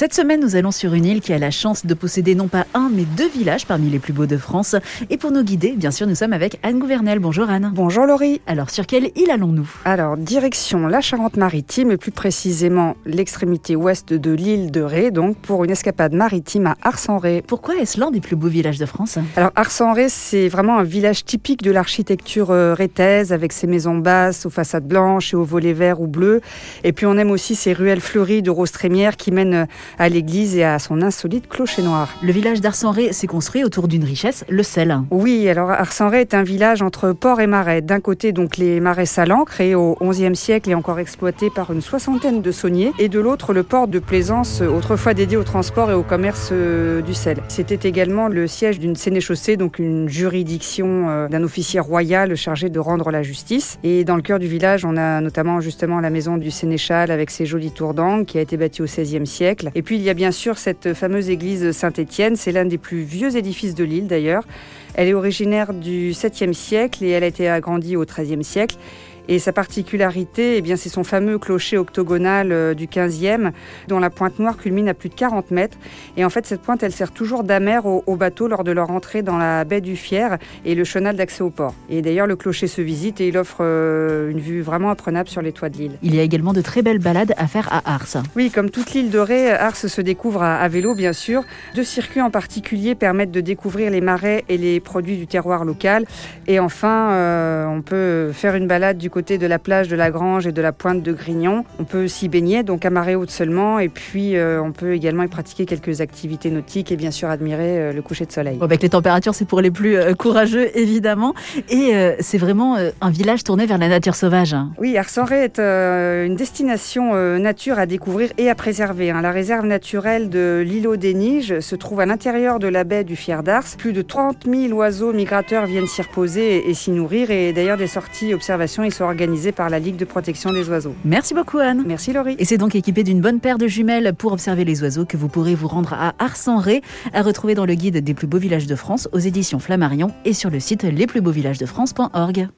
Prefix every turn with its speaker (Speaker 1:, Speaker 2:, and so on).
Speaker 1: Cette semaine, nous allons sur une île qui a la chance de posséder non pas un, mais deux villages parmi les plus beaux de France. Et pour nous guider, bien sûr, nous sommes avec Anne Gouvernel. Bonjour Anne.
Speaker 2: Bonjour Laurie.
Speaker 1: Alors, sur quelle île allons-nous?
Speaker 2: Alors, direction la Charente-Maritime, et plus précisément l'extrémité ouest de l'île de Ré, donc pour une escapade maritime à Ars-en-Ré.
Speaker 1: Pourquoi est-ce l'un des plus beaux villages de France?
Speaker 2: Alors, Ars-en-Ré, c'est vraiment un village typique de l'architecture euh, rétaise, avec ses maisons basses aux façades blanches et aux volets verts ou bleus. Et puis, on aime aussi ces ruelles fleuries de roses trémières qui mènent à l'église et à son insolite clocher noir.
Speaker 1: Le village d'Ars-en-Ré s'est construit autour d'une richesse, le sel.
Speaker 2: Oui, alors Ars-en-Ré est un village entre port et marais. D'un côté, donc les marais salants, créés au XIe siècle et encore exploités par une soixantaine de sauniers, et de l'autre, le port de Plaisance, autrefois dédié au transport et au commerce euh, du sel. C'était également le siège d'une sénéchaussée, donc une juridiction euh, d'un officier royal chargé de rendre la justice. Et dans le cœur du village, on a notamment justement la maison du sénéchal avec ses jolies tours d'angle qui a été bâtie au XVIe siècle. Et puis il y a bien sûr cette fameuse église Saint-Étienne, c'est l'un des plus vieux édifices de l'île d'ailleurs. Elle est originaire du 7e siècle et elle a été agrandie au XIIIe siècle. Et sa particularité, eh bien, c'est son fameux clocher octogonal euh, du 15e, dont la pointe noire culmine à plus de 40 mètres. Et en fait, cette pointe, elle sert toujours d'amère aux, aux, bateaux lors de leur entrée dans la baie du Fier et le chenal d'accès au port. Et d'ailleurs, le clocher se visite et il offre euh, une vue vraiment apprenable sur les toits de l'île.
Speaker 1: Il y a également de très belles balades à faire à Ars.
Speaker 2: Oui, comme toute l'île de Ré, Ars se découvre à, à vélo, bien sûr. Deux circuits en particulier permettent de découvrir les marais et les produits du terroir local. Et enfin, euh, on peut faire une balade du côté de la plage de la Grange et de la pointe de Grignon. On peut s'y baigner, donc à marée haute seulement, et puis euh, on peut également y pratiquer quelques activités nautiques et bien sûr admirer euh, le coucher de soleil.
Speaker 1: Bon, avec les températures, c'est pour les plus euh, courageux, évidemment. Et c'est vraiment un village tourné vers la nature sauvage.
Speaker 2: Oui, Ars-en-Ré est une destination nature à découvrir et à préserver. Hein. La réserve naturelle de l'îlot des Niges se trouve à l'intérieur de la baie du Fier d'Ars. Plus de 30 000 oiseaux migrateurs viennent s'y reposer et, et s'y nourrir, et d'ailleurs des sorties observations y sont organisées par la Ligue de protection des oiseaux.
Speaker 1: Merci beaucoup Anne.
Speaker 2: Merci Laurie.
Speaker 1: Et c'est donc équipé d'une bonne paire de jumelles pour observer les oiseaux que vous pourrez vous rendre à Ars-en-Ré, à retrouver dans le guide des plus beaux villages de France aux éditions Flammarion et sur le site lesplusbeauxvillagesdefrance.org.